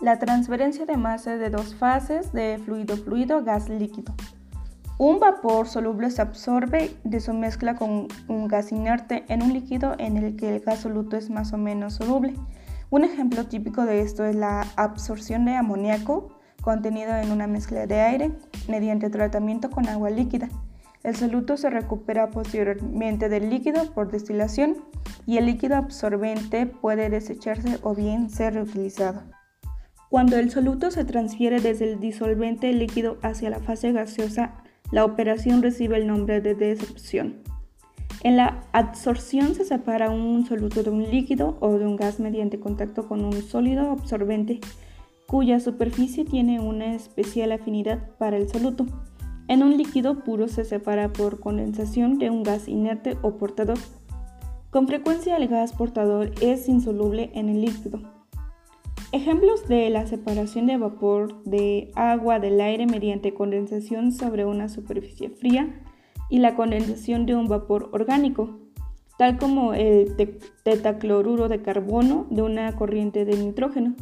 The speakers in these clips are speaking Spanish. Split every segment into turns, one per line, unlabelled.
La transferencia de masa de dos fases de fluido-fluido, gas-líquido. Un vapor soluble se absorbe de su mezcla con un gas inerte en un líquido en el que el gas soluto es más o menos soluble. Un ejemplo típico de esto es la absorción de amoníaco contenido en una mezcla de aire mediante tratamiento con agua líquida. El soluto se recupera posteriormente del líquido por destilación y el líquido absorbente puede desecharse o bien ser reutilizado. Cuando el soluto se transfiere desde el disolvente líquido hacia la fase gaseosa, la operación recibe el nombre de desorción. En la absorción se separa un soluto de un líquido o de un gas mediante contacto con un sólido absorbente cuya superficie tiene una especial afinidad para el soluto. En un líquido puro se separa por condensación de un gas inerte o portador. Con frecuencia el gas portador es insoluble en el líquido. Ejemplos de la separación de vapor de agua del aire mediante condensación sobre una superficie fría y la condensación de un vapor orgánico, tal como el tetacloruro de carbono de una corriente de nitrógeno.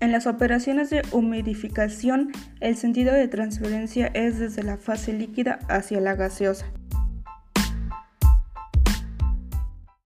En las operaciones de humidificación, el sentido de transferencia es desde la fase líquida hacia la gaseosa.